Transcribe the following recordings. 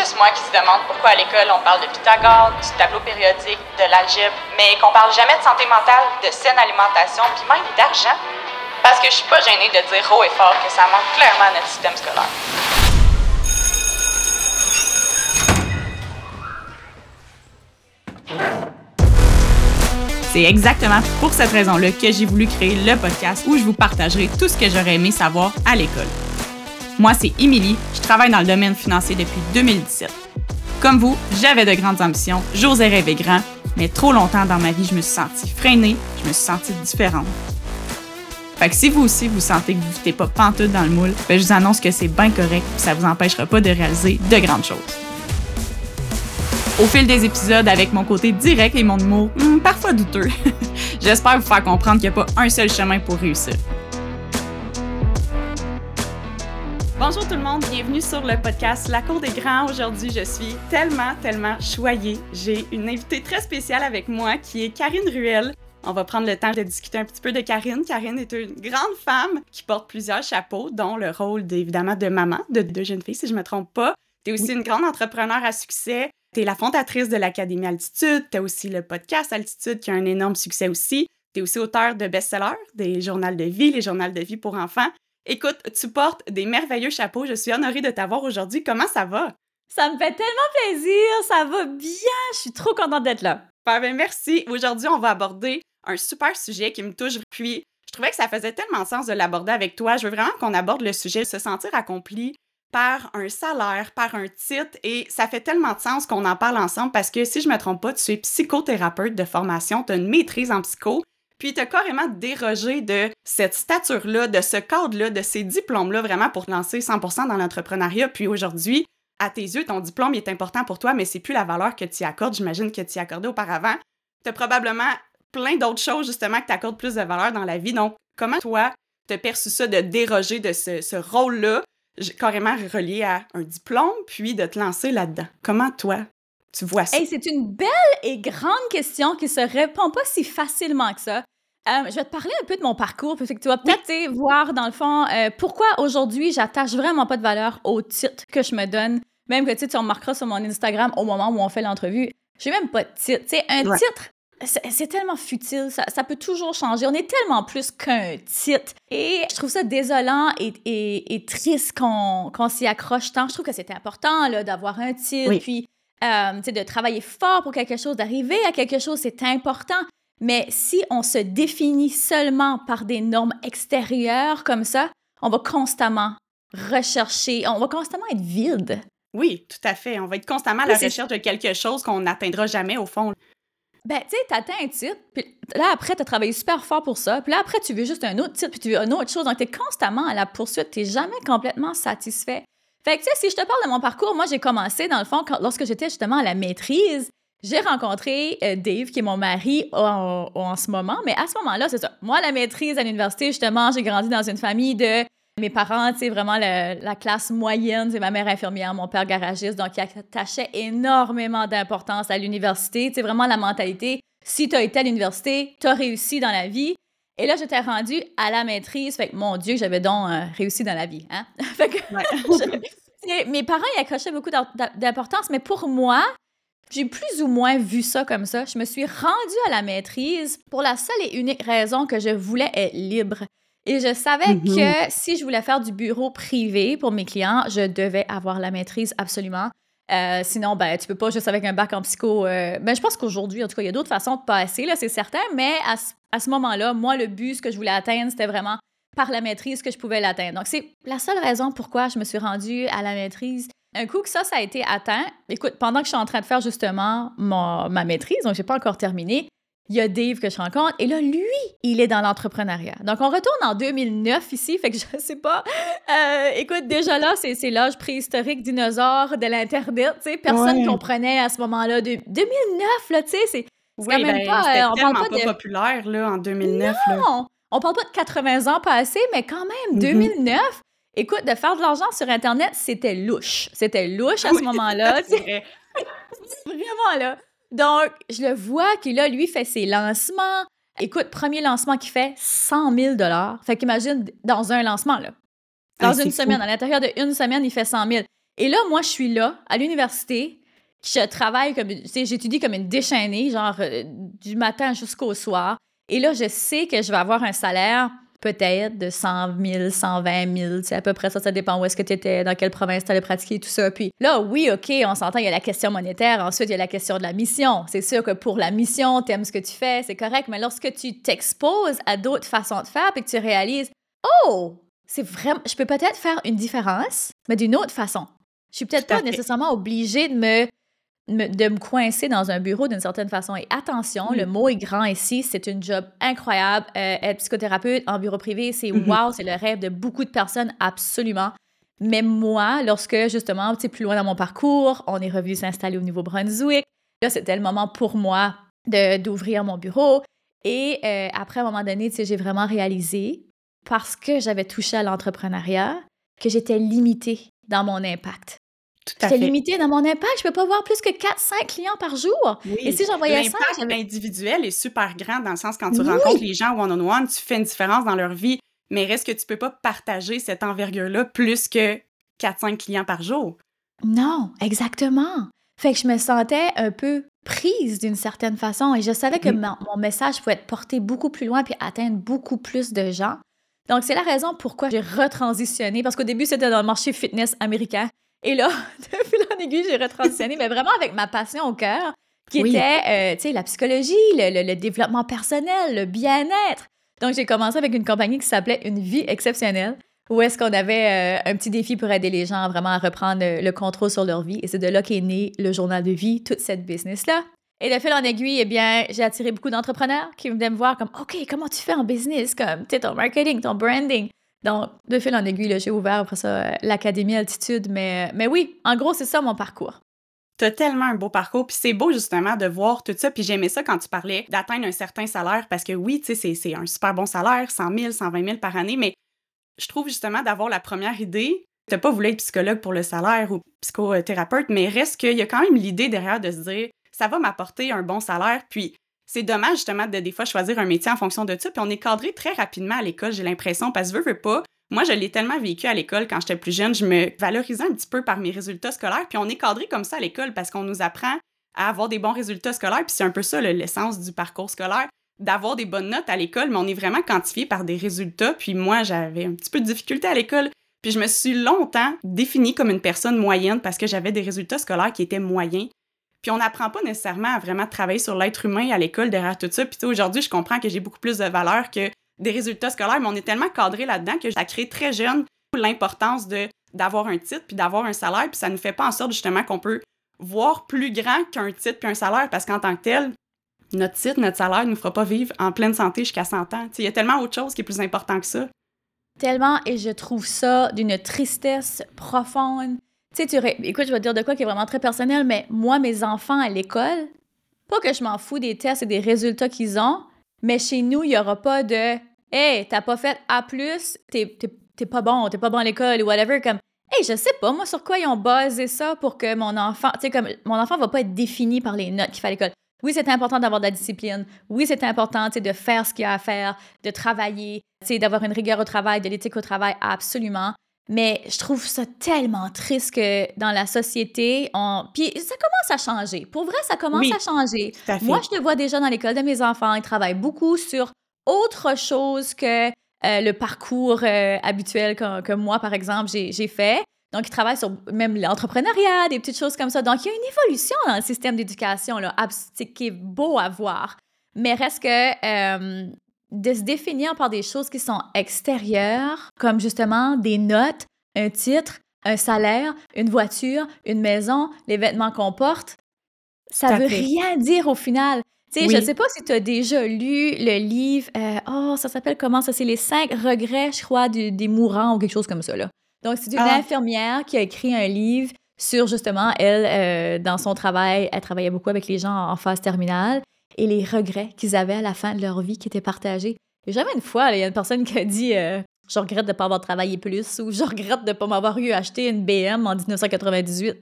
juste moi qui se demande pourquoi à l'école on parle de Pythagore, du tableau périodique, de l'algèbre, mais qu'on parle jamais de santé mentale, de saine alimentation, puis même d'argent. Parce que je suis pas gênée de dire haut et fort que ça manque clairement à notre système scolaire. C'est exactement pour cette raison-là que j'ai voulu créer le podcast où je vous partagerai tout ce que j'aurais aimé savoir à l'école. Moi, c'est Émilie, je travaille dans le domaine financier depuis 2017. Comme vous, j'avais de grandes ambitions, j'osais rêver grand, mais trop longtemps dans ma vie, je me suis sentie freinée, je me suis sentie différente. Fait que si vous aussi vous sentez que vous n'êtes pas pantoute dans le moule, ben je vous annonce que c'est bien correct et ça vous empêchera pas de réaliser de grandes choses. Au fil des épisodes, avec mon côté direct et mon humour hmm, parfois douteux, j'espère vous faire comprendre qu'il n'y a pas un seul chemin pour réussir. Bonjour tout le monde, bienvenue sur le podcast La Cour des Grands. Aujourd'hui, je suis tellement, tellement choyée. J'ai une invitée très spéciale avec moi qui est Karine Ruel. On va prendre le temps de discuter un petit peu de Karine. Karine est une grande femme qui porte plusieurs chapeaux, dont le rôle évidemment de maman de deux jeunes filles, si je me trompe pas. Tu es aussi une grande entrepreneur à succès. Tu es la fondatrice de l'Académie Altitude. Tu as aussi le podcast Altitude qui a un énorme succès aussi. Tu es aussi auteur de best-sellers, des journaux de vie, les journaux de vie pour enfants. Écoute, tu portes des merveilleux chapeaux. Je suis honorée de t'avoir aujourd'hui. Comment ça va? Ça me fait tellement plaisir. Ça va bien. Je suis trop contente d'être là. Ben, merci. Aujourd'hui, on va aborder un super sujet qui me touche. Puis, je trouvais que ça faisait tellement sens de l'aborder avec toi. Je veux vraiment qu'on aborde le sujet de se sentir accompli par un salaire, par un titre, et ça fait tellement de sens qu'on en parle ensemble parce que si je me trompe pas, tu es psychothérapeute de formation, tu as une maîtrise en psycho, puis tu as carrément dérogé de cette stature-là, de ce cadre-là, de ces diplômes-là vraiment pour te lancer 100% dans l'entrepreneuriat. Puis aujourd'hui, à tes yeux, ton diplôme est important pour toi, mais c'est plus la valeur que tu y accordes, j'imagine que tu y accordais auparavant. Tu as probablement plein d'autres choses justement que tu accordes plus de valeur dans la vie. Donc, comment toi, tu as perçu ça de déroger de ce, ce rôle-là, carrément relié à un diplôme, puis de te lancer là-dedans? Comment toi, tu vois ça? Hey, c'est une belle et grande question qui se répond pas si facilement que ça. Euh, je vais te parler un peu de mon parcours, parce que tu vas peut-être voir, dans le fond, euh, pourquoi aujourd'hui, j'attache vraiment pas de valeur au titre que je me donne. Même que tu remarqueras sur mon Instagram au moment où on fait l'entrevue, j'ai même pas de titre. sais, un titre, c'est tellement futile, ça, peut toujours changer. On est tellement plus qu'un titre. Et je trouve ça désolant et, triste qu'on s'y accroche tant. Je trouve que c'est important d'avoir un titre, puis euh, de travailler fort pour quelque chose, d'arriver à quelque chose, c'est important. Mais si on se définit seulement par des normes extérieures comme ça, on va constamment rechercher, on va constamment être vide. Oui, tout à fait. On va être constamment à la recherche de quelque chose qu'on n'atteindra jamais au fond. Ben, tu sais, t'atteins un titre, puis là, après, t'as travaillé super fort pour ça, puis là, après, tu veux juste un autre titre, puis tu veux une autre chose. Donc, t'es constamment à la poursuite, t'es jamais complètement satisfait. Fait que, tu sais, si je te parle de mon parcours, moi, j'ai commencé, dans le fond, lorsque j'étais justement à la maîtrise, j'ai rencontré euh, Dave, qui est mon mari en, en, ce moment, mais à ce moment-là, c'est ça. Moi, la maîtrise à l'université, justement, j'ai grandi dans une famille de mes parents, c'est vraiment la classe moyenne. C'est ma mère infirmière, mon père garagiste, donc il attachait énormément d'importance à l'université. C'est vraiment la mentalité. Si tu as été à l'université, tu as réussi dans la vie. Et là, j'étais rendue à la maîtrise. Fait que, mon Dieu, j'avais donc euh, réussi dans la vie. Hein? fait que, mes parents y accrochaient beaucoup d'importance, mais pour moi, j'ai plus ou moins vu ça comme ça. Je me suis rendue à la maîtrise pour la seule et unique raison que je voulais être libre. Et je savais mm-hmm. que si je voulais faire du bureau privé pour mes clients, je devais avoir la maîtrise absolument. Euh, sinon, ben, tu peux pas juste avec un bac en psycho. Euh, ben, je pense qu'aujourd'hui, en tout cas, il y a d'autres façons de passer, là, c'est certain. Mais à, à ce moment-là, moi, le but, ce que je voulais atteindre, c'était vraiment par la maîtrise que je pouvais l'atteindre. Donc, c'est la seule raison pourquoi je me suis rendue à la maîtrise. Un coup que ça, ça a été atteint, écoute, pendant que je suis en train de faire justement ma maîtrise, donc j'ai pas encore terminé, il y a Dave que je rencontre. Et là, lui, il est dans l'entrepreneuriat. Donc, on retourne en 2009 ici, fait que je sais pas. Euh, écoute, déjà là, c'est l'âge préhistorique dinosaure de l'Internet. Tu sais, personne comprenait à ce moment-là. De, 2009, là, tu sais, c'est quand même ben, pas... Euh, on parle pas, de... populaire, là, en 2009. Non! On parle pas de 80 ans passés, mais quand même, 2009... Mm-hmm. Écoute, de faire de l'argent sur Internet, c'était louche. C'était louche à ce moment-là. Vraiment, là. Donc, je le vois qu'il a, lui, fait ses lancements. Écoute, premier lancement qu'il fait, 100 000 Fait qu'imagine, dans un lancement, là. Dans une semaine, à l'intérieur d'une semaine, il fait 100 000. Et là, moi, je suis là, à l'université, je travaille comme, tu sais, j'étudie comme une déchaînée, genre euh, du matin jusqu'au soir. Et là, je sais que je vais avoir un salaire peut-être de 100 000, 120 000, c'est à peu près ça, ça dépend où est-ce que tu étais, dans quelle province tu allais pratiquer, tout ça. Puis là, oui, OK, on s'entend, il y a la question monétaire, ensuite, il y a la question de la mission. C'est sûr que pour la mission, tu aimes ce que tu fais, c'est correct, mais lorsque tu t'exposes à d'autres façons de faire, puis que tu réalises, oh, c'est vraiment, je peux peut-être faire une différence, mais d'une autre façon. Je suis peut-être pas nécessairement obligée de me de me coincer dans un bureau d'une certaine façon. Et attention, le mot est grand ici, c'est une job incroyable. Euh, être psychothérapeute en bureau privé, c'est mm-hmm. wow, c'est le rêve de beaucoup de personnes, absolument. Mais moi, lorsque justement, tu sais, plus loin dans mon parcours, on est revenu s'installer au Nouveau-Brunswick, là, c'était le moment pour moi d'ouvrir mon bureau. Et euh, après, à un moment donné, tu sais, j'ai vraiment réalisé, parce que j'avais touché à l'entrepreneuriat, que j'étais limitée dans mon impact. J'étais limitée dans mon impact. Je peux pas voir plus que 4-5 clients par jour. Et si j'en voyais 5, L'impact individuel est super grand dans le sens quand tu rencontres les gens one-on-one, tu fais une différence dans leur vie. Mais reste que tu peux pas partager cette envergure-là plus que 4-5 clients par jour? Non, exactement. Fait que je me sentais un peu prise d'une certaine façon et je savais que mm. mon, message pouvait être porté beaucoup plus loin puis atteindre beaucoup plus de gens. Donc, c'est la raison pourquoi j'ai retransitionné parce qu'au début, c'était dans le marché fitness américain. Et là, de fil en aiguille, j'ai retransitionné, mais vraiment avec ma passion au cœur, qui était, euh, tu sais, la psychologie, le, développement personnel, le bien-être. Donc, j'ai commencé avec une compagnie qui s'appelait Une vie exceptionnelle, où est-ce qu'on avait euh, un petit défi pour aider les gens vraiment à reprendre le contrôle sur leur vie. Et c'est de là qu'est né le journal de vie, toute cette business-là. Et de fil en aiguille, eh bien, j'ai attiré beaucoup d'entrepreneurs qui venaient me voir comme, OK, comment tu fais en business, comme, tu ton marketing, ton branding. Donc, de fil en aiguille, j'ai ouvert après ça euh, l'Académie Altitude. Mais, euh, mais oui, en gros, c'est ça mon parcours. T'as tellement un beau parcours, puis c'est beau justement de voir tout ça. Puis j'aimais ça quand tu parlais d'atteindre un certain salaire, parce que oui, tu sais, c'est un super bon salaire, 100 000, 120 000 par année, mais je trouve justement d'avoir la première idée. T'as pas voulu être psychologue pour le salaire ou psychothérapeute, mais reste qu'il y a quand même l'idée derrière de se dire, ça va m'apporter un bon salaire, puis c'est dommage justement de des fois choisir un métier en fonction de ça. Puis on est cadré très rapidement à l'école, j'ai l'impression, parce que veux, veux pas. Moi, je l'ai tellement vécu à l'école quand j'étais plus jeune, je me valorisais un petit peu par mes résultats scolaires. Puis on est cadré comme ça à l'école parce qu'on nous apprend à avoir des bons résultats scolaires. Puis c'est un peu ça l'essence du parcours scolaire, d'avoir des bonnes notes à l'école, mais on est vraiment quantifié par des résultats. Puis moi, j'avais un petit peu de difficulté à l'école. Puis je me suis longtemps définie comme une personne moyenne parce que j'avais des résultats scolaires qui étaient moyens. Puis on n'apprend pas nécessairement à vraiment travailler sur l'être humain à l'école derrière tout ça. Puis aujourd'hui, je comprends que j'ai beaucoup plus de valeur que des résultats scolaires, mais on est tellement cadré là-dedans que ça crée très jeune l'importance de d'avoir un titre puis d'avoir un salaire. Puis ça ne fait pas en sorte justement qu'on peut voir plus grand qu'un titre puis un salaire parce qu'en tant que tel, notre titre, notre salaire ne nous fera pas vivre en pleine santé jusqu'à 100 ans. Il y a tellement autre chose qui est plus important que ça. Tellement, et je trouve ça d'une tristesse profonde. Tu sais, tu écoute, je vais te dire de quoi qui est vraiment très personnel, mais moi, mes enfants à l'école, pas que je m'en fous des tests et des résultats qu'ils ont, mais chez nous, il n'y aura pas de Hey, t'as pas fait A, t'es pas bon, t'es pas bon à l'école ou whatever. Comme, hey, je sais pas, moi, sur quoi ils ont basé ça pour que mon enfant, tu sais, comme, mon enfant va pas être défini par les notes qu'il fait à l'école. Oui, c'est important d'avoir de la discipline. Oui, c'est important de faire ce qu'il y a à faire, de travailler, d'avoir une rigueur au travail, de l'éthique au travail, absolument. Mais je trouve ça tellement triste que dans la société, on... Puis ça commence à changer. Pour vrai, ça commence à changer. Moi, je le vois déjà dans l'école de mes enfants. Ils travaillent beaucoup sur autre chose que euh, le parcours euh, habituel que, moi, par exemple, j'ai fait. Donc, ils travaillent sur même l'entrepreneuriat, des petites choses comme ça. Donc, il y a une évolution dans le système d'éducation qui est beau à voir. Mais reste que euh, de se définir par des choses qui sont extérieures, comme justement des notes, un titre, un salaire, une voiture, une maison, les vêtements qu'on porte, ça veut rien dire au final. Tu sais, je sais pas si tu as déjà lu le livre, euh, oh, ça s'appelle comment ça? C'est les cinq regrets, je crois, des mourants ou quelque chose comme ça. Là. Donc, c'est une ah. infirmière qui a écrit un livre sur justement, elle, euh, dans son travail, elle travaillait beaucoup avec les gens en phase terminale et les regrets qu'ils avaient à la fin de leur vie qui étaient partagés. Et jamais une fois, il y a une personne qui a dit euh, Je regrette de ne pas avoir travaillé plus ou Je regrette de ne pas m'avoir eu acheter une BM en 1998.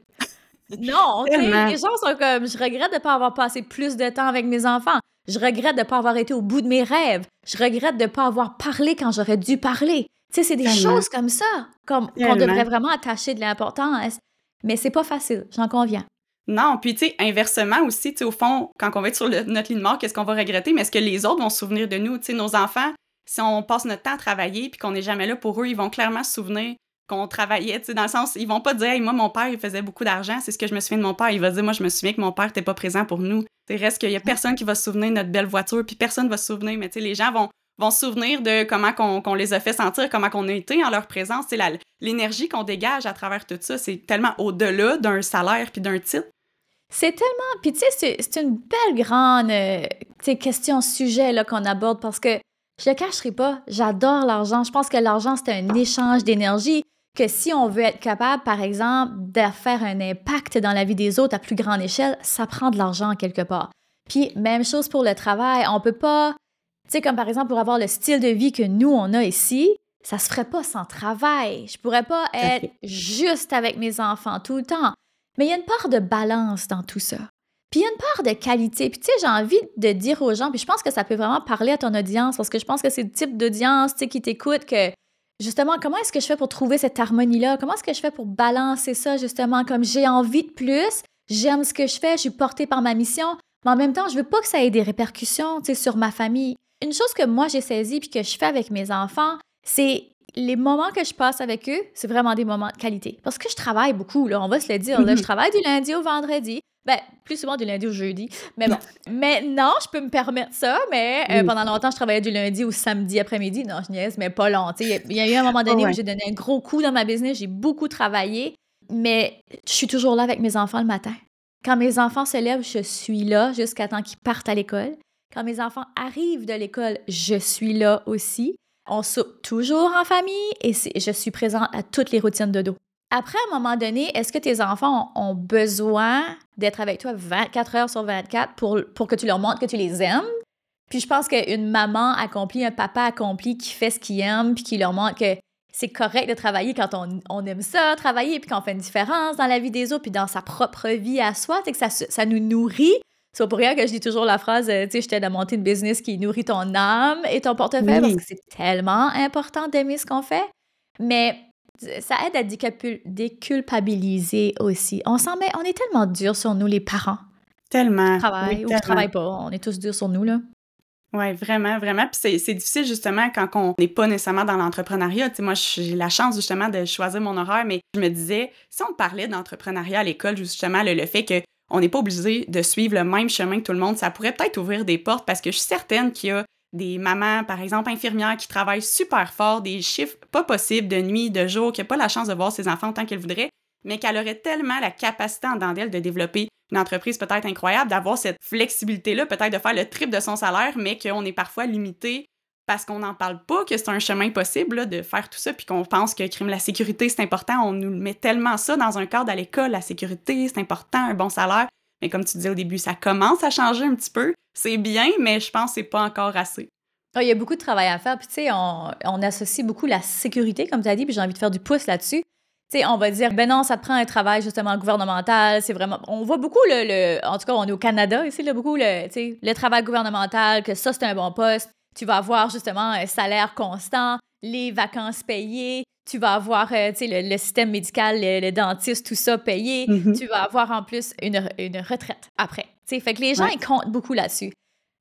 non, les gens sont comme Je regrette de ne pas avoir passé plus de temps avec mes enfants. Je regrette de ne pas avoir été au bout de mes rêves. Je regrette de ne pas avoir parlé quand j'aurais dû parler. Tu sais, c'est des choses comme ça qu'on devrait vraiment attacher de l'importance. Mais c'est pas facile, j'en conviens. Non, puis tu sais, inversement aussi, tu sais, au fond, quand on va être sur notre ligne de mort, qu'est-ce qu'on va regretter? Mais est-ce que les autres vont se souvenir de nous? Tu sais, nos enfants, si on passe notre temps à travailler puis qu'on n'est jamais là pour eux, ils vont clairement se souvenir qu'on travaillait, tu sais, dans le sens, ils vont pas dire, hey, moi, mon père, il faisait beaucoup d'argent, c'est ce que je me souviens de mon père. Il va dire, moi, je me souviens que mon père n'était pas présent pour nous. C'est reste qu'il y a personne qui va se souvenir de notre belle voiture, puis personne va se souvenir, mais tu sais, les gens vont, vont se souvenir de comment qu'on les a fait sentir, comment qu'on a été en leur présence. C'est l'énergie qu'on dégage à travers tout ça, c'est tellement au-delà d'un salaire puis d'un titre. C'est tellement. Puis, tu sais, c'est une belle grande euh, question, sujet qu'on aborde parce que je le cacherai pas, j'adore l'argent. Je pense que l'argent, c'est un échange d'énergie. Que si on veut être capable, par exemple, de faire un impact dans la vie des autres à plus grande échelle, ça prend de l'argent quelque part. Puis, même chose pour le travail. On peut pas. Tu sais, comme par exemple, pour avoir le style de vie que nous, on a ici, ça se ferait pas sans travail. Je pourrais pas être juste avec mes enfants tout le temps. Mais il y a une part de balance dans tout ça. Puis il y a une part de qualité. Puis tu sais, j'ai envie de dire aux gens, puis je pense que ça peut vraiment parler à ton audience, parce que je pense que c'est le type d'audience qui t'écoute que justement, comment est-ce que je fais pour trouver cette harmonie-là? Comment est-ce que je fais pour balancer ça, justement, comme j'ai envie de plus, j'aime ce que je fais, je suis portée par ma mission, mais en même temps, je veux pas que ça ait des répercussions sur ma famille. Une chose que moi j'ai saisie puis que je fais avec mes enfants, c'est les moments que je passe avec eux, c'est vraiment des moments de qualité. Parce que je travaille beaucoup, là, on va se le dire. Là, je travaille du lundi au vendredi. Ben, plus souvent du lundi au jeudi. Mais bon, maintenant, je peux me permettre ça, mais euh, pendant longtemps, je travaillais du lundi au samedi après-midi. Non, je niaise, mais pas long. Il y, a eu un moment donné où j'ai donné un gros coup dans ma business, j'ai beaucoup travaillé, mais je suis toujours là avec mes enfants le matin. Quand mes enfants se lèvent, je suis là jusqu'à temps qu'ils partent à l'école. Quand mes enfants arrivent de l'école, je suis là aussi. On soupe toujours en famille et je suis présente à toutes les routines de dos. Après, à un moment donné, est-ce que tes enfants ont besoin d'être avec toi 24 heures sur 24 pour, pour que tu leur montres que tu les aimes? Puis je pense qu'une maman accomplie, un papa accompli qui fait ce qu'il aime, puis qui leur montre que c'est correct de travailler quand on, aime ça, travailler, puis qu'on fait une différence dans la vie des autres, puis dans sa propre vie à soi, c'est que ça, ça nous nourrit, c'est pour rien que je dis toujours la phrase, euh, tu sais, je t'aide à monter une business qui nourrit ton âme et ton portefeuille parce que c'est tellement important d'aimer ce qu'on fait. Mais ça aide à déculpabiliser aussi. On s'en met, on est tellement dur sur nous, les parents. Tellement. On travaille ou on travaille pas, on est tous durs sur nous, là. Oui, vraiment, vraiment. Puis c'est difficile justement quand on n'est pas nécessairement dans l'entrepreneuriat. Tu sais, moi, j'ai la chance justement de choisir mon horaire, mais je me disais, si on parlait d'entrepreneuriat à l'école, justement, le, le fait que on n'est pas obligé de suivre le même chemin que tout le monde. Ça pourrait peut-être ouvrir des portes parce que je suis certaine qu'il y a des mamans, par exemple, infirmières qui travaillent super fort, des chiffres pas possibles de nuit, de jour, qui n'ont pas la chance de voir ses enfants autant qu'elles voudraient, mais qu'elle aurait tellement la capacité en d'elle de développer une entreprise peut-être incroyable, d'avoir cette flexibilité-là, peut-être de faire le triple de son salaire, mais qu'on est parfois limité parce qu'on n'en parle pas, que c'est un chemin possible de faire tout ça, puis qu'on pense que crime la sécurité, c'est important. On nous met tellement ça dans un cadre à l'école, la sécurité, c'est important, un bon salaire. Mais comme tu disais au début, ça commence à changer un petit peu. C'est bien, mais je pense que c'est pas encore assez. Ah, il y a beaucoup de travail à faire. Puis, tu sais, on, associe beaucoup la sécurité, comme tu as dit, puis j'ai envie de faire du pouce là-dessus. Tu sais, on va dire, ben non, ça te prend un travail justement gouvernemental. C'est vraiment. On voit beaucoup le, En tout cas, on est au Canada ici, là, beaucoup le, le travail gouvernemental, que ça, c'est un bon poste tu vas avoir justement un salaire constant, les vacances payées, tu vas avoir euh, le, le, système médical, le, dentiste, tout ça payé, mm-hmm. tu vas avoir en plus une, une retraite après. sais, fait que les gens, ils comptent beaucoup là-dessus.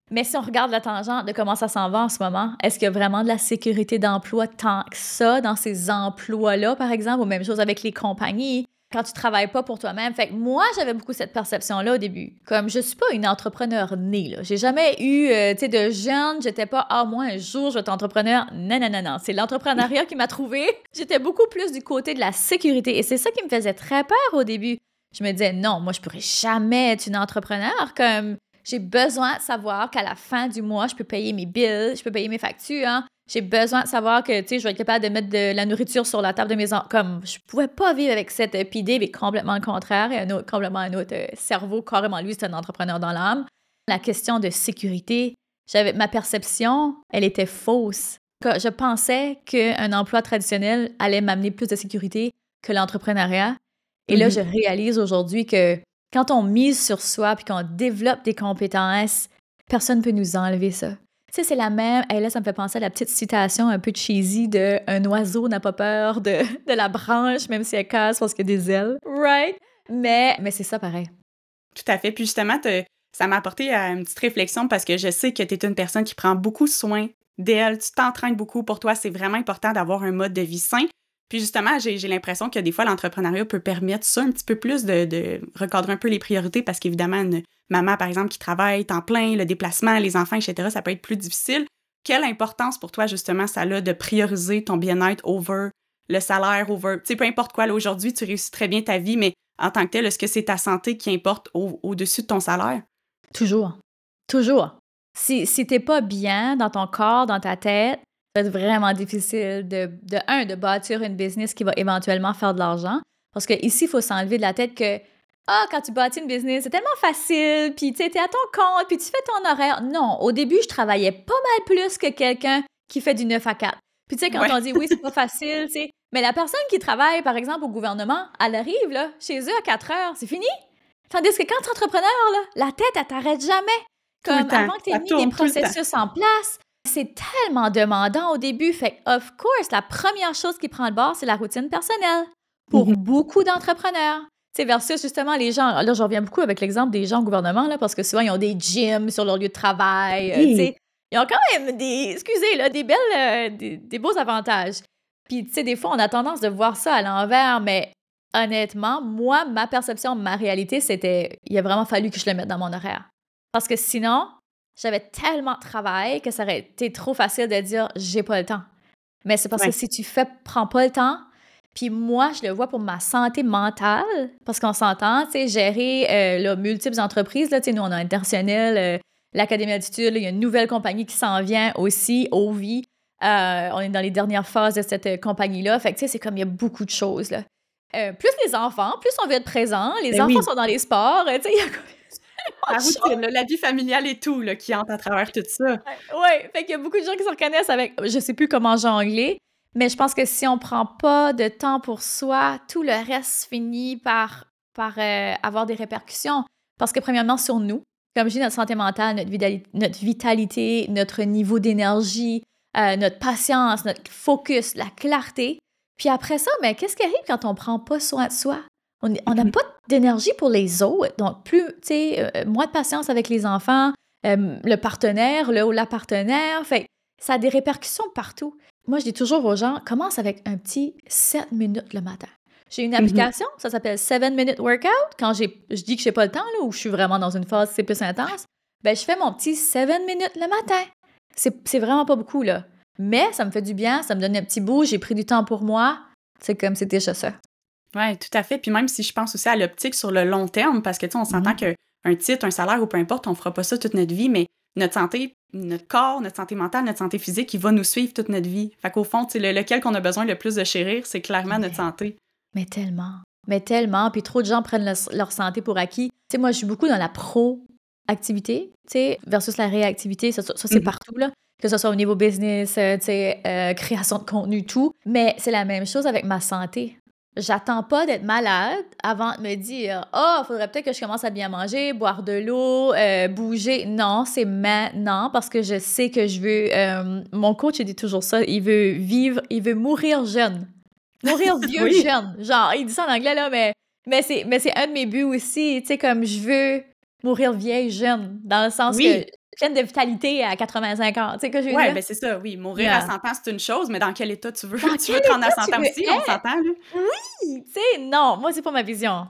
Mais si on regarde la tangente de comment ça s'en va en ce moment, est-ce qu'il y a vraiment de la sécurité d'emploi tant que ça dans ces emplois-là, par exemple, ou même chose avec les compagnies? Quand tu travailles pas pour toi-même. Fait que moi, j'avais beaucoup cette perception-là au début. Comme je suis pas une entrepreneur née, là. J'ai jamais eu, euh, tu sais, de jeune, j'étais pas, ah, moi, un jour, je vais être entrepreneur. Non, non, non, non. C'est l'entrepreneuriat qui m'a trouvé. J'étais beaucoup plus du côté de la sécurité. Et c'est ça qui me faisait très peur au début. Je me disais, non, moi, je pourrais jamais être une entrepreneur. Comme, j'ai besoin de savoir qu'à la fin du mois, je peux payer mes bills, je peux payer mes factures. Hein. J'ai besoin de savoir que, tu sais, je vais être capable de mettre de la nourriture sur la table de mes enfants. Comme, je pouvais pas vivre avec cette euh, idée, mais complètement le contraire. Et un autre, complètement un autre euh, cerveau, carrément lui, c'est un entrepreneur dans l'âme. La question de sécurité, j'avais ma perception, elle était fausse. Je pensais qu'un emploi traditionnel allait m'amener plus de sécurité que l'entrepreneuriat. Et là, je réalise aujourd'hui que quand on mise sur soi puis qu'on développe des compétences, personne ne peut nous enlever ça c'est la même. Et là, ça me fait penser à la petite citation un peu cheesy de Un oiseau n'a pas peur de, de la branche, même si elle casse parce qu'il y a des ailes. Right? Mais, mais c'est ça pareil. Tout à fait. Puis justement, ça m'a apporté à une petite réflexion parce que je sais que tu es une personne qui prend beaucoup soin d'elle. Tu t'entraînes beaucoup. Pour toi, c'est vraiment important d'avoir un mode de vie sain. Puis justement, j'ai l'impression que des fois, l'entrepreneuriat peut permettre ça un petit peu plus de, recadrer un peu les priorités parce qu'évidemment, une maman, par exemple, qui travaille temps plein, le déplacement, les enfants, etc., ça peut être plus difficile. Quelle importance pour toi, justement, ça a de prioriser ton bien-être over le salaire, over, tu sais, peu importe quoi, aujourd'hui, tu réussis très bien ta vie, mais en tant que tel, est-ce que c'est ta santé qui importe au-dessus de ton salaire? Toujours. Toujours. Si, si t'es pas bien dans ton corps, dans ta tête, être vraiment difficile de, de, un, de bâtir une business qui va éventuellement faire de l'argent. Parce que ici, il faut s'enlever de la tête que, ah, quand tu bâtis une business, c'est tellement facile, puis tu es à ton compte, puis tu fais ton horaire. Non, au début, je travaillais pas mal plus que quelqu'un qui fait du 9 à 4. Puis tu sais, quand on dit oui, c'est pas facile, tu sais, mais la personne qui travaille, par exemple, au gouvernement, elle arrive, là, chez eux à 4 heures, c'est fini. Tandis que quand tu es entrepreneur, là, la tête, elle t'arrête jamais. Comme avant que tu aies mis des processus en place, c'est tellement demandant au début. Fait of course, la première chose qui prend le bord, c'est la routine personnelle pour mm-hmm. beaucoup d'entrepreneurs. C'est versus justement les gens. Là, je reviens beaucoup avec l'exemple des gens au gouvernement, là, parce que souvent, ils ont des gyms sur leur lieu de travail. Euh, ils ont quand même des, excusez, là, des belles, euh, des, beaux avantages. Puis, tu sais, des fois, on a tendance de voir ça à l'envers, mais honnêtement, moi, ma perception, ma réalité, c'était, il a vraiment fallu que je le mette dans mon horaire. Parce que sinon, j'avais tellement de travail que ça aurait été trop facile de dire j'ai pas le temps. Mais c'est parce que si tu fais, prends pas le temps, puis moi, je le vois pour ma santé mentale, parce qu'on s'entend, tu sais, gérer euh, multiples entreprises, là, tu sais, nous, on a Intentionnel, euh, l'Académie d'altitude, il y a une nouvelle compagnie qui s'en vient aussi, Ovi. Euh, on est dans les dernières phases de cette compagnie-là. Fait que, tu sais, c'est comme il y a beaucoup de choses, là. plus les enfants, plus on veut être présent. Les ben enfants sont dans les sports, tu sais, il y a la routine, la vie familiale et tout, là, qui entre à travers tout ça. Oui, fait qu'il y a beaucoup de gens qui se reconnaissent avec je sais plus comment jongler, mais je pense que si on prend pas de temps pour soi, tout le reste finit par, par euh, avoir des répercussions. Parce que premièrement, sur nous, comme je dis, notre santé mentale, notre, notre vitalité, notre niveau d'énergie, euh, notre patience, notre focus, la clarté. Puis après ça, mais qu'est-ce qui arrive quand on prend pas soin de soi? On n'a mhm. pas d'énergie pour les autres. Donc, plus, tu sais, euh, moins de patience avec les enfants, euh, le partenaire, le ou la partenaire. Fait ça a des répercussions partout. Moi, je dis toujours aux gens, commence avec un petit 7 minutes le matin. J'ai une mhm. application, ça s'appelle 7 Minute Workout. Quand je dis que je n'ai pas le temps, là, ou je suis vraiment dans une phase c'est plus intense, ben, je fais mon petit 7 minutes le matin. C'est vraiment pas beaucoup, là. Mais ça me fait du bien, ça me donne un petit bout, j'ai pris du temps pour moi. C'est comme c'était ça. Oui, tout à fait. Puis même si je pense aussi à l'optique sur le long terme, parce que tu sais, on s'entend mm-hmm. qu'un titre, un salaire ou peu importe, on fera pas ça toute notre vie, mais notre santé, notre corps, notre santé mentale, notre santé physique, il va nous suivre toute notre vie. Fait qu'au fond, le, lequel qu'on a besoin le plus de chérir, c'est clairement notre santé. Mais tellement. Mais tellement. Puis trop de gens prennent leur santé pour acquis. Tu sais, moi, je suis beaucoup dans la pro-activité, tu sais, versus la réactivité. Ça, c'est mm-hmm. partout, là. Que ce soit au niveau business, euh, tu sais, euh, création de contenu, tout. Mais c'est la même chose avec ma santé. J'attends pas d'être malade avant de me dire Oh, il faudrait peut-être que je commence à bien manger, boire de l'eau, euh, bouger. Non, c'est maintenant parce que je sais que je veux. Euh, mon coach, il dit toujours ça il veut vivre, il veut mourir jeune. Mourir vieux jeune. Genre, il dit ça en anglais, là, mais, mais c'est un de mes buts aussi. Tu sais, comme je veux mourir vieille jeune, dans le sens que pleine de vitalité à 85 ans. Tu sais que je veux ouais, ben c'est ça, oui. Mourir à 100 ans, c'est une chose, mais dans quel état tu veux? tu veux te rendre à 100 ans aussi, on s'entend, là? Oui! Tu sais, non, moi, c'est pas ma vision.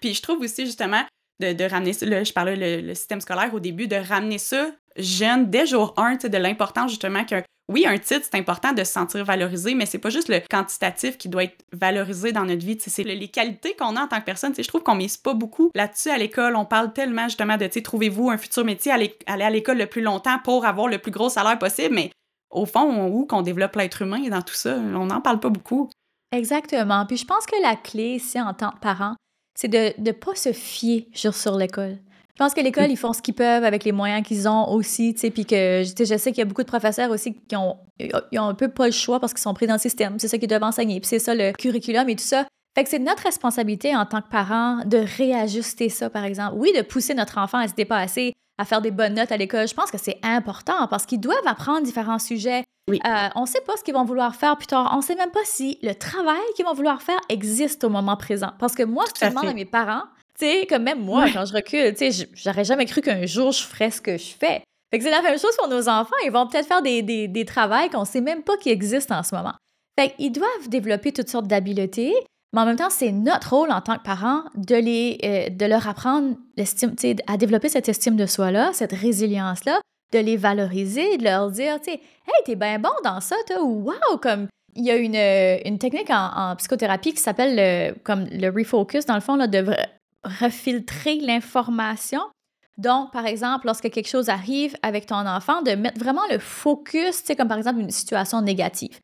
Puis je trouve aussi, justement, de, de ramener ça, là, je parlais le, le système scolaire au début, de ramener ça jeune, dès jour 1, de l'importance, justement, que oui, un titre, c'est important de se sentir valorisé, mais c'est pas juste le quantitatif qui doit être valorisé dans notre vie. C'est les qualités qu'on a en tant que personne. je trouve qu'on mise pas beaucoup là-dessus à l'école. On parle tellement justement de trouvez-vous un futur métier, aller à l'école le plus longtemps pour avoir le plus gros salaire possible, mais au fond, où qu'on développe l'être humain dans tout ça, on n'en parle pas beaucoup. Exactement. Puis je pense que la clé ici en tant que parent, c'est de ne pas se fier sur l'école. Je pense que l'école, ils font ce qu'ils peuvent avec les moyens qu'ils ont aussi, tu sais, puis que je sais qu'il y a beaucoup de professeurs aussi qui ont, ont un peu pas le choix parce qu'ils sont pris dans le système. C'est ça qu'ils doivent enseigner, puis c'est ça le curriculum et tout ça. Fait que c'est notre responsabilité en tant que parents de réajuster ça, par exemple. Oui, de pousser notre enfant à se dépasser, à faire des bonnes notes à l'école. Je pense que c'est important parce qu'ils doivent apprendre différents sujets. Oui. Euh, on ne sait pas ce qu'ils vont vouloir faire plus tard. On ne sait même pas si le travail qu'ils vont vouloir faire existe au moment présent. Parce que moi, Tout si à mes parents, sais, comme même moi, Ouais. quand je recule, tu sais, j'aurais jamais cru qu'un jour je ferais ce que je fais. Fait que c'est la même chose pour nos enfants. Ils vont peut-être faire des, des, des travails qu'on sait même pas qui existent en ce moment. Fait qu'ils doivent développer toutes sortes d'habiletés, mais en même temps, c'est notre rôle en tant que parents de, les, euh, de leur apprendre l'estime, tu à développer cette estime de soi-là, cette résilience-là, de les valoriser, de leur dire, tu sais, hey, t'es bien bon dans ça, toi, ou wow, comme il y a une, une technique en, en psychothérapie qui s'appelle le, comme le refocus, dans le fond, là, de refiltrer l'information. Donc, par exemple, lorsque quelque chose arrive avec ton enfant, de mettre vraiment le focus, tu comme par exemple une situation négative.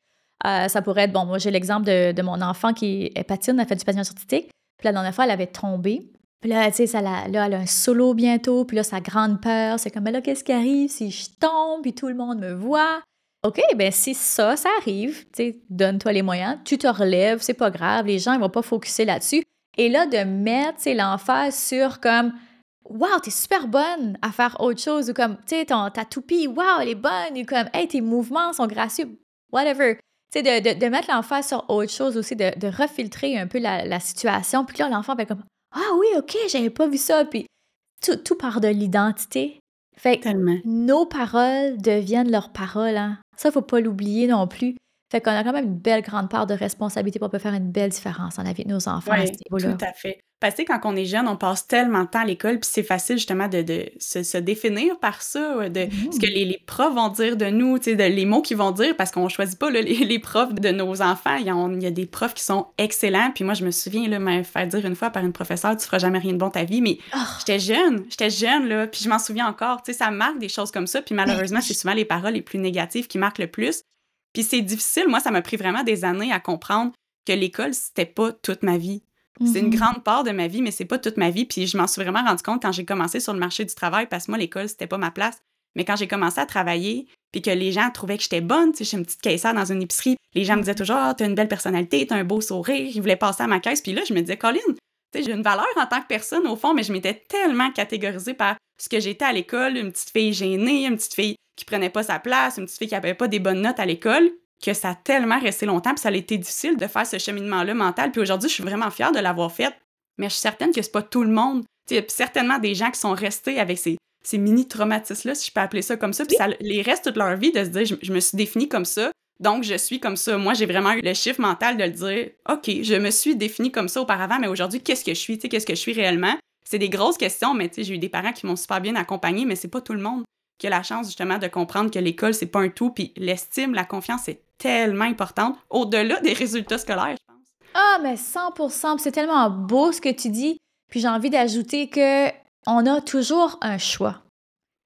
Euh, ça pourrait être, bon, moi j'ai l'exemple de, mon enfant qui est patine, elle fait du patinage artistique. Puis la dernière fois, elle avait tombé. Puis là, tu sais, là, elle a un solo bientôt. Puis là, sa grande peur, c'est comme, mais là, qu'est-ce qui arrive si je tombe, puis tout le monde me voit? OK, ben si ça, ça arrive, tu donne-toi les moyens, tu te relèves, c'est pas grave, les gens, ils vont pas focuser là-dessus. Et là, de mettre, l'emphase sur comme, Wow, t'es super bonne à faire autre chose, ou comme, tu sais, ta toupie, wow, elle est bonne, ou comme, hey, tes mouvements sont gracieux, whatever. Tu sais, de, de, de mettre l'emphase sur autre chose aussi, de, de refiltrer un peu la, la situation. Puis là, l'enfant fait comme, ah oui, ok, j'avais pas vu ça. Puis tout, tout part de l'identité. Fait que Tellement. nos paroles deviennent leurs paroles. Hein. Ça, faut pas l'oublier non plus. Fait qu'on a quand même une belle grande part de responsabilité pour peut faire une belle différence dans la vie de nos enfants à Oui, ce niveau-là. tout à fait. Parce que quand on est jeune, on passe tellement de temps à l'école, puis c'est facile justement de, de se, se définir par ça, ouais, de Mhm. ce que les, les profs vont dire de nous, de les mots qu'ils vont dire, parce qu'on choisit pas là, les, les profs de nos enfants. Il y, a, il y a des profs qui sont excellents, puis moi, je me souviens, là, me faire dire une fois par une professeure, tu feras jamais rien de bon ta vie, mais Ah. j'étais jeune, j'étais jeune, là, puis je m'en souviens encore, tu sais, ça marque des choses comme ça, puis malheureusement, c'est souvent les paroles les plus négatives qui marquent le plus. Puis c'est difficile, moi, ça m'a pris vraiment des années à comprendre que l'école, c'était pas toute ma vie. C'est une Mhm. grande part de ma vie, mais c'est pas toute ma vie. Puis je m'en suis vraiment rendu compte quand j'ai commencé sur le marché du travail, parce que moi, l'école, c'était pas ma place. Mais quand j'ai commencé à travailler, puis que les gens trouvaient que j'étais bonne, tu sais, suis une petite caissière dans une épicerie, les gens me disaient toujours, ah, t'as une belle personnalité, t'as un beau sourire, ils voulaient passer à ma caisse. Puis là, je me disais, Colin, j'ai une valeur en tant que personne au fond, mais je m'étais tellement catégorisée par ce que j'étais à l'école, une petite fille gênée, une petite fille qui prenait pas sa place, une petite fille qui avait pas des bonnes notes à l'école, que ça a tellement resté longtemps, puis ça a été difficile de faire ce cheminement-là mental. Puis aujourd'hui, je suis vraiment fière de l'avoir fait, mais je suis certaine que c'est pas tout le monde. Tu sais, Il y a certainement des gens qui sont restés avec ces, ces mini-traumatismes-là, si je peux appeler ça comme ça, puis ça les reste toute leur vie de se dire, je, je me suis définie comme ça, donc je suis comme ça. Moi, j'ai vraiment eu le chiffre mental de le dire, OK, je me suis définie comme ça auparavant, mais aujourd'hui, qu'est-ce que je suis? Qu'est-ce que je suis réellement? C'est des grosses questions, mais j'ai eu des parents qui m'ont super bien accompagnée, mais c'est pas tout le monde qui a la chance justement de comprendre que l'école, c'est pas un tout, puis l'estime, la confiance est tellement importante, au-delà des résultats scolaires, je pense. Ah, mais 100 puis c'est tellement beau ce que tu dis. Puis j'ai envie d'ajouter que on a toujours un choix.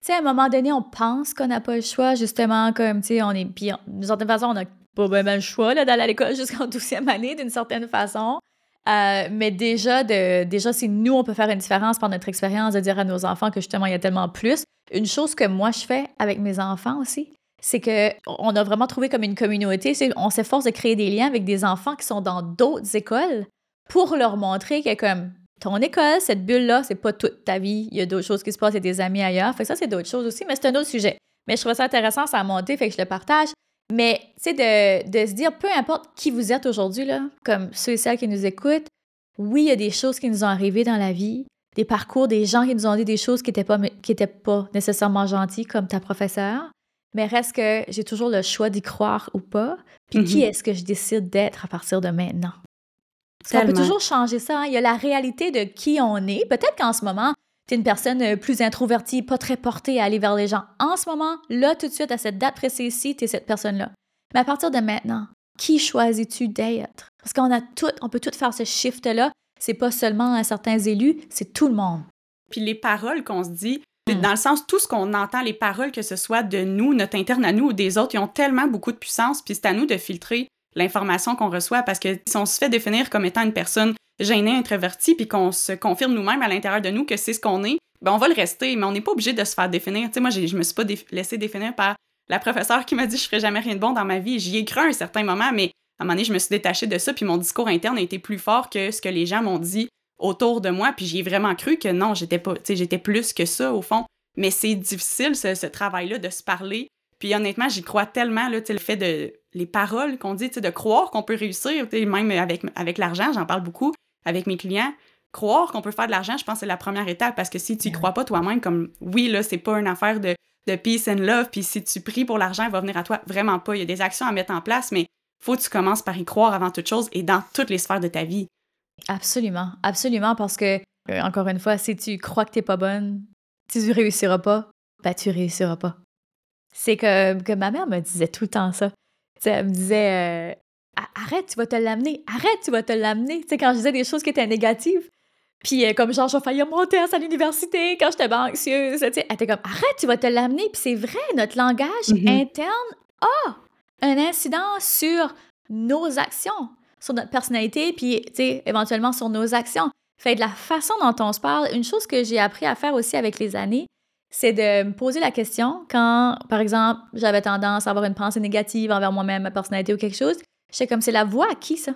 Sais, à un moment donné, on pense qu'on n'a pas le choix, justement, comme, tu sais, on est bien. D'une certaine façon, on n'a pas vraiment le choix d'aller à l'école jusqu'en 12e année, d'une certaine façon. Euh, mais déjà, de, déjà, si nous, on peut faire une différence par notre expérience de dire à nos enfants que justement, il y a tellement plus. Une chose que moi, je fais avec mes enfants aussi, c'est que on a vraiment trouvé comme une communauté. On s'efforce de créer des liens avec des enfants qui sont dans d'autres écoles pour leur montrer que comme ton école, cette bulle-là, c'est pas toute ta vie. Il y a d'autres choses qui se passent, il y a des amis ailleurs. Fait que ça, c'est d'autres choses aussi, mais c'est un autre sujet. Mais je trouve ça intéressant, ça a monté, fait que je le partage. Mais, tu sais, de, de se dire, peu importe qui vous êtes aujourd'hui, là, comme ceux et celles qui nous écoutent, oui, il y a des choses qui nous ont arrivées dans la vie, des parcours, des gens qui nous ont dit des choses qui n'étaient pas, qui étaient pas nécessairement gentilles, comme ta professeure. Mais reste que j'ai toujours le choix d'y croire ou pas. Puis qui Mhm. est-ce que je décide d'être à partir de maintenant? Parce qu'on peut toujours changer ça. hein. Il y a la réalité de qui on est. Peut-être qu'en ce moment, tu es une personne euh, plus introvertie, pas très portée à aller vers les gens. En ce moment, là, tout de suite, à cette date précise-ci, tu es cette personne-là. Mais à partir de maintenant, qui choisis-tu d'être? Parce qu'on a tout, on peut tout faire ce shift-là. C'est pas seulement à certains élus, c'est tout le monde. Puis les paroles qu'on se dit, c'est Mm. dans le sens, tout ce qu'on entend, les paroles, que ce soit de nous, notre interne à nous ou des autres, ils ont tellement beaucoup de puissance, puis c'est à nous de filtrer l'information qu'on reçoit, parce que si on se fait définir comme étant une personne gênée, introvertie, puis qu'on se confirme nous-mêmes à l'intérieur de nous que c'est ce qu'on est, ben on va le rester, mais on n'est pas obligé de se faire définir. Tu sais, moi, je me suis pas déf- laissé définir par la professeure qui m'a dit je ferai jamais rien de bon dans ma vie. J'y ai cru à un certain moment, mais à un moment donné, je me suis détachée de ça, puis mon discours interne a été plus fort que ce que les gens m'ont dit autour de moi, puis j'y ai vraiment cru que non, j'étais pas, j'étais plus que ça au fond. Mais c'est difficile, ce, travail-là, de se parler. Puis honnêtement, j'y crois tellement, là, le fait de... les paroles qu'on dit, de croire qu'on peut réussir, même avec, avec l'argent, j'en parle beaucoup avec mes clients. Croire qu'on peut faire de l'argent, je pense que c'est la première étape, parce que si tu y crois pas toi-même, comme, oui, là, c'est pas une affaire de, peace and love, puis si tu pries pour l'argent, il va venir à toi. Vraiment pas. Il y a des actions à mettre en place, mais faut que tu commences par y croire avant toute chose et dans toutes les sphères de ta vie. Absolument, absolument, parce que, euh, encore une fois, si tu crois que t'es pas bonne, si tu réussiras pas, ben tu réussiras pas. C'est que, que ma mère me disait tout le temps ça. elle me disait euh, Arrête, tu vas te l'amener, arrête, tu vas te l'amener. Tu sais, quand je disais des choses qui étaient négatives, puis euh, comme genre, j'ai failli monter à l'université quand j'étais anxieuse, tu sais, elle était comme Arrête, tu vas te l'amener. Puis c'est vrai, notre langage mm-hmm. interne a un incident sur nos actions, sur notre personnalité, puis, éventuellement sur nos actions. Fait de la façon dont on se parle, une chose que j'ai appris à faire aussi avec les années, c'est de me poser la question quand, par exemple, j'avais tendance à avoir une pensée négative envers moi-même, ma personnalité ou quelque chose. Je comme, c'est la voix à qui ça?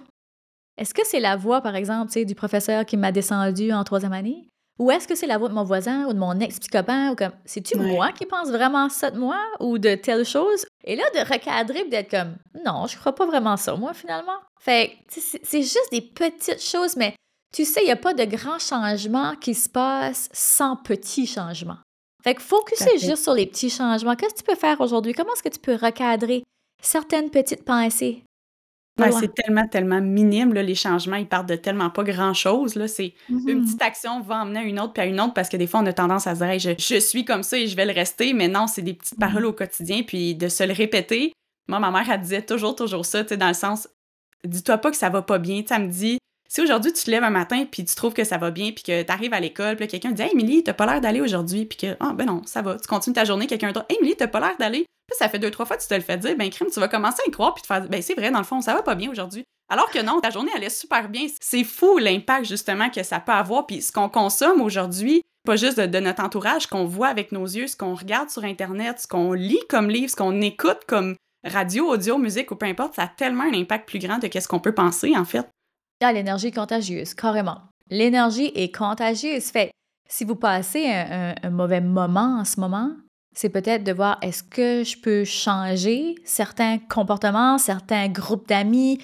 Est-ce que c'est la voix, par exemple, du professeur qui m'a descendu en troisième année? Ou est-ce que c'est la voix de mon voisin ou de mon ex-psychopathe? Ou comme, c'est-tu moi qui pense vraiment ça de moi ou de telle chose? Et là, de recadrer d'être comme, non, je crois pas vraiment ça, moi, finalement. Fait c'est juste des petites choses, mais tu sais, il n'y a pas de grands changements qui se passent sans petits changements. Fait que focuser juste sur les petits changements. Qu'est-ce que tu peux faire aujourd'hui? Comment est-ce que tu peux recadrer certaines petites pensées? c'est tellement, tellement minime, les changements, ils partent de tellement pas grand-chose. C'est une mm-hmm. petite action va emmener à une autre, puis à une autre, parce que des fois, on a tendance à se dire je, suis comme ça et je vais le rester », mais non, c'est des petites mm-hmm. paroles au quotidien, puis de se le répéter. Moi, ma mère, elle disait toujours, toujours ça, dans le sens « dis-toi pas que ça va pas bien », tu me dit si aujourd'hui tu te lèves un matin puis tu trouves que ça va bien puis que tu arrives à l'école puis quelqu'un dit Hey Emily, t'as pas l'air d'aller aujourd'hui puis que Ah ben non, ça va, tu continues ta journée, quelqu'un dit Hey Emily, t'as pas l'air d'aller. Puis ça fait deux, trois fois que tu te le fais dire, ben crime, tu vas commencer à y croire puis te faire Ben c'est vrai, dans le fond, ça va pas bien aujourd'hui. Alors que non, ta journée allait super bien. C'est fou l'impact justement que ça peut avoir puis ce qu'on consomme aujourd'hui, pas juste de, notre entourage, qu'on voit avec nos yeux, ce qu'on regarde sur Internet, ce qu'on lit comme livre, ce qu'on écoute comme radio, audio, musique ou peu importe, ça a tellement un impact plus grand que ce qu'on peut penser en fait l'énergie contagieuse, carrément. L'énergie est contagieuse. Fait, si vous passez un, mauvais moment en ce moment, c'est peut-être de voir est-ce que je peux changer certains comportements, certains groupes d'amis,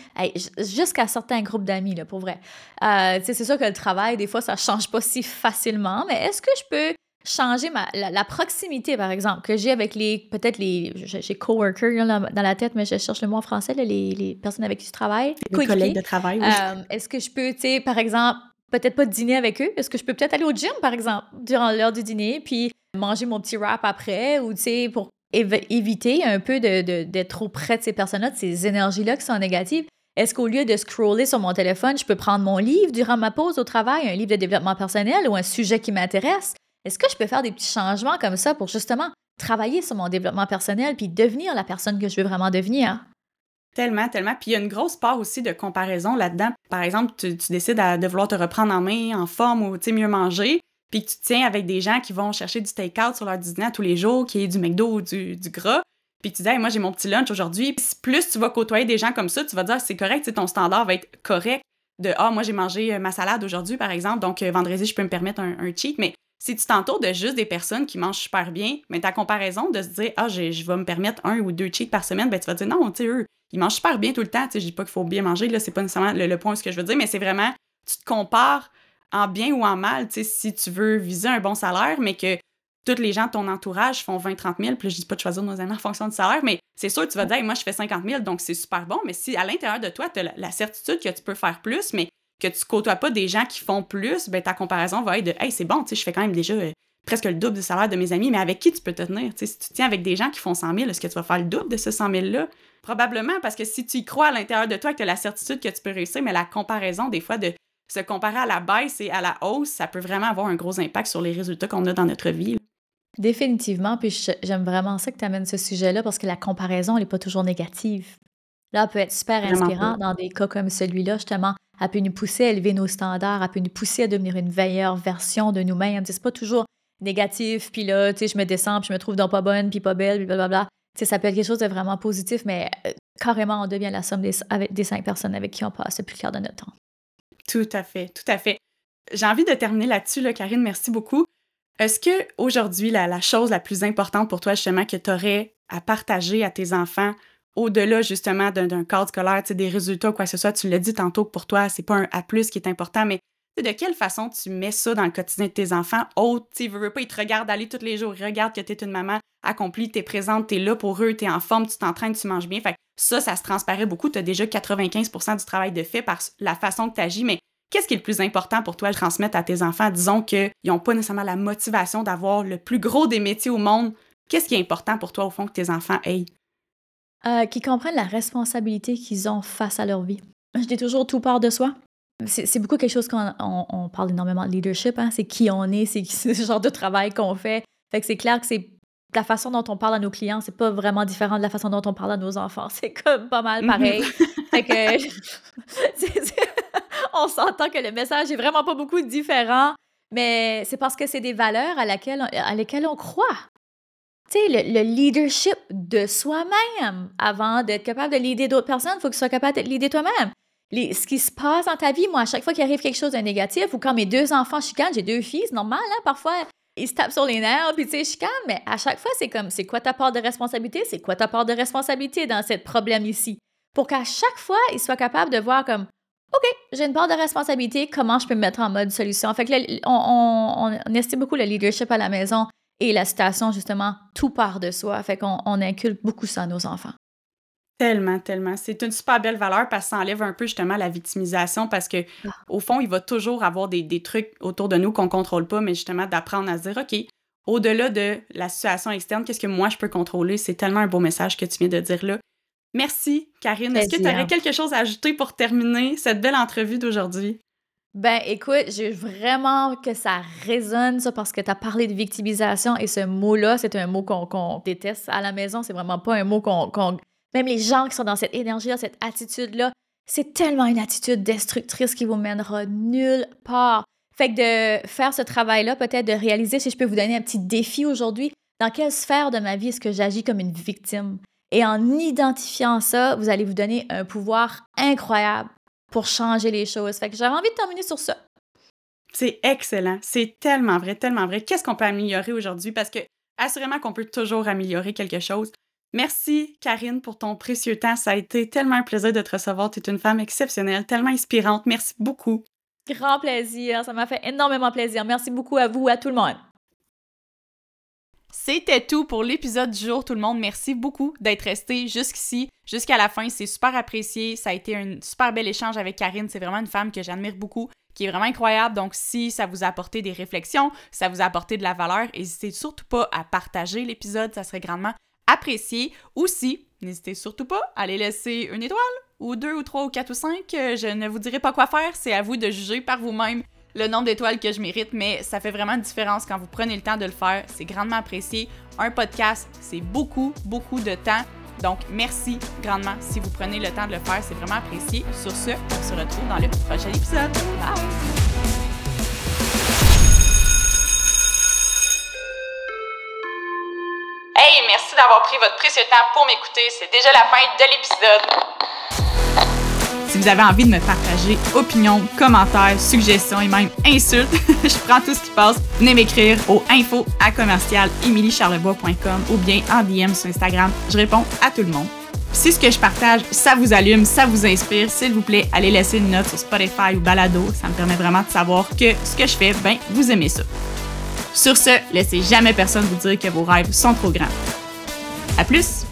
jusqu'à certains groupes d'amis, là, pour vrai. Euh, c'est sûr que le travail, des fois, ça change pas si facilement, mais est-ce que je peux changer ma, la, proximité, par exemple, que j'ai avec les, peut-être les, j'ai coworkers dans la tête, mais je cherche le mot en français, les, les, personnes avec qui je travaille. Les collègues de travail, oui. Euh, est-ce que je peux, tu sais, par exemple, peut-être pas dîner avec eux? Est-ce que je peux peut-être aller au gym, par exemple, durant l'heure du dîner, puis manger mon petit wrap après, ou tu sais, pour éviter un peu d'être trop près de ces personnes-là, de ces énergies-là qui sont négatives? Est-ce qu'au lieu de scroller sur mon téléphone, je peux prendre mon livre durant ma pause au travail, un livre de développement personnel ou un sujet qui m'intéresse? Est-ce que je peux faire des petits changements comme ça pour justement travailler sur mon développement personnel puis devenir la personne que je veux vraiment devenir? Tellement, tellement. Puis il y a une grosse part aussi de comparaison là-dedans. Par exemple, tu, décides de vouloir te reprendre en main, en forme ou mieux manger, puis tu tiens avec des gens qui vont chercher du take-out sur leur dîner tous les jours, qui est du McDo ou du, gras. Puis tu dis, moi j'ai mon petit lunch aujourd'hui. Puis plus tu vas côtoyer des gens comme ça, tu vas dire, c'est correct, ton standard va être correct de, ah, moi j'ai mangé euh, ma salade aujourd'hui, par exemple, donc euh, vendredi, je peux me permettre un, un cheat. Mais si tu t'entoures de juste des personnes qui mangent super bien, mais ta comparaison de se dire ah je, vais me permettre un ou deux cheats par semaine, ben tu vas dire non, tu sais eux, ils mangent super bien tout le temps, tu sais je dis pas qu'il faut bien manger là, c'est pas nécessairement le, point ce que je veux dire, mais c'est vraiment tu te compares en bien ou en mal, tu sais si tu veux viser un bon salaire mais que tous les gens de ton entourage font 20 30 000, puis je dis pas de choisir nos amis en fonction du salaire, mais c'est sûr tu vas dire moi je fais 50 000 donc c'est super bon, mais si à l'intérieur de toi tu as la certitude que tu peux faire plus, mais que tu côtoies pas des gens qui font plus, ben ta comparaison va être de Hey, c'est bon, je fais quand même déjà euh, presque le double du salaire de mes amis, mais avec qui tu peux te tenir? si tu tiens avec des gens qui font 100 000, est-ce que tu vas faire le double de ce 100 000-là? Probablement, parce que si tu y crois à l'intérieur de toi, que tu as la certitude que tu peux réussir, mais la comparaison, des fois, de se comparer à la baisse et à la hausse, ça peut vraiment avoir un gros impact sur les résultats qu'on a dans notre vie. Définitivement, puis j'aime vraiment ça que tu amènes ce sujet-là parce que la comparaison, elle n'est pas toujours négative. Là, elle peut être super inspirant dans des cas comme celui-là, justement. Elle peut nous pousser à élever nos standards, elle peut nous pousser à devenir une meilleure version de nous-mêmes. C'est pas toujours négatif, puis là, tu sais, je me descends, puis je me trouve donc pas bonne, puis pas belle, puis blablabla. Tu sais, ça peut être quelque chose de vraiment positif, mais euh, carrément, on devient la somme des, avec, des cinq personnes avec qui on passe le plus clair de notre temps. Tout à fait, tout à fait. J'ai envie de terminer là-dessus, là, Karine, merci beaucoup. Est-ce que aujourd'hui la, la chose la plus importante pour toi, justement, que tu aurais à partager à tes enfants, au-delà justement d'un cadre scolaire, des résultats, quoi que ce soit, tu l'as dit tantôt que pour toi, c'est pas un A qui est important, mais de quelle façon tu mets ça dans le quotidien de tes enfants? Oh, tu veux, veux pas, ils te regardent aller tous les jours, ils regardent que tu es une maman accomplie, tu es présente, tu es là pour eux, tu es en forme, tu t'entraînes, tu manges bien. Ça, ça se transparaît beaucoup. Tu as déjà 95% du travail de fait par la façon que tu agis, mais qu'est-ce qui est le plus important pour toi de transmettre à tes enfants? Disons qu'ils n'ont pas nécessairement la motivation d'avoir le plus gros des métiers au monde. Qu'est-ce qui est important pour toi, au fond, que tes enfants aient? Euh, qu'ils comprennent la responsabilité qu'ils ont face à leur vie. Je dis toujours tout part de soi. C'est beaucoup quelque chose qu'on on, parle énormément de leadership, hein? c'est qui on est, c'est ce genre de travail qu'on fait. Fait que c'est clair que c'est la façon dont on parle à nos clients, c'est pas vraiment différent de la façon dont on parle à nos enfants. C'est comme pas mal pareil. fait que on s'entend que le message est vraiment pas beaucoup différent, mais c'est parce que c'est des valeurs à, laquelle, à lesquelles on croit. Sais, le, leadership de soi-même. Avant d'être capable de leader d'autres personnes, il faut que tu sois capable de leader toi-même ce qui se passe dans ta vie, moi, à chaque fois qu'il arrive quelque chose de négatif, ou quand mes deux enfants chicanent, j'ai deux filles, c'est normal, hein, parfois, ils se tapent sur les nerfs, puis tu sais, chicanent, mais à chaque fois, c'est comme, c'est quoi ta part de responsabilité? C'est quoi ta part de responsabilité dans ce problème ici? Pour qu'à chaque fois, ils soient capables de voir comme, OK, j'ai une part de responsabilité, comment je peux me mettre en mode solution? Fait que on, on, estime beaucoup le leadership à la maison et la situation, justement, tout part de soi. Fait qu'on on inculque beaucoup ça à nos enfants. Tellement, tellement. C'est une super belle valeur parce que ça enlève un peu justement la victimisation parce que ah. au fond, il va toujours avoir des, trucs autour de nous qu'on contrôle pas, mais justement d'apprendre à se dire, OK, au-delà de la situation externe, qu'est-ce que moi je peux contrôler? C'est tellement un beau message que tu viens de dire là. Merci, Karine. Est-ce que tu aurais quelque chose à ajouter pour terminer cette belle entrevue d'aujourd'hui? Ben écoute, j'ai vraiment que ça résonne, ça, parce que tu as parlé de victimisation et ce mot-là, c'est un mot qu'on déteste à la maison. C'est vraiment pas un mot qu'on même les gens qui sont dans cette énergie-là, cette attitude-là, c'est tellement une attitude destructrice qui vous mènera nulle part. Fait que de faire ce travail-là, peut-être de réaliser si je peux vous donner un petit défi aujourd'hui, dans quelle sphère de ma vie est-ce que j'agis comme une victime? Et en identifiant ça, vous allez vous donner un pouvoir incroyable pour changer les choses. Fait que j'avais envie de terminer sur ça. C'est excellent. C'est tellement vrai, tellement vrai. Qu'est-ce qu'on peut améliorer aujourd'hui? Parce que assurément qu'on peut toujours améliorer quelque chose. Merci, Karine, pour ton précieux temps. Ça a été tellement un plaisir de te recevoir. Tu es une femme exceptionnelle, tellement inspirante. Merci beaucoup. Grand plaisir. Ça m'a fait énormément plaisir. Merci beaucoup à vous, à tout le monde. C'était tout pour l'épisode du jour, tout le monde. Merci beaucoup d'être resté jusqu'ici, jusqu'à la fin. C'est super apprécié. Ça a été un super bel échange avec Karine. C'est vraiment une femme que j'admire beaucoup, qui est vraiment incroyable. Donc, si ça vous a apporté des réflexions, ça vous a apporté de la valeur, n'hésitez surtout pas à partager l'épisode. Ça serait grandement apprécié. Aussi, n'hésitez surtout pas à aller laisser une étoile, ou deux, ou trois, ou quatre, ou cinq. Je ne vous dirai pas quoi faire, c'est à vous de juger par vous-même le nombre d'étoiles que je mérite, mais ça fait vraiment une différence quand vous prenez le temps de le faire. C'est grandement apprécié. Un podcast, c'est beaucoup, beaucoup de temps. Donc, merci grandement si vous prenez le temps de le faire. C'est vraiment apprécié. Sur ce, on se retrouve dans le prochain épisode. Bye! merci d'avoir pris votre précieux temps pour m'écouter. C'est déjà la fin de l'épisode. Vous avez envie de me partager opinions, commentaires, suggestions et même insultes, je prends tout ce qui passe. Venez m'écrire au info à commercial ou bien en DM sur Instagram. Je réponds à tout le monde. Si ce que je partage, ça vous allume, ça vous inspire, s'il vous plaît, allez laisser une note sur Spotify ou Balado. Ça me permet vraiment de savoir que ce que je fais, ben, vous aimez ça. Sur ce, laissez jamais personne vous dire que vos rêves sont trop grands. À plus!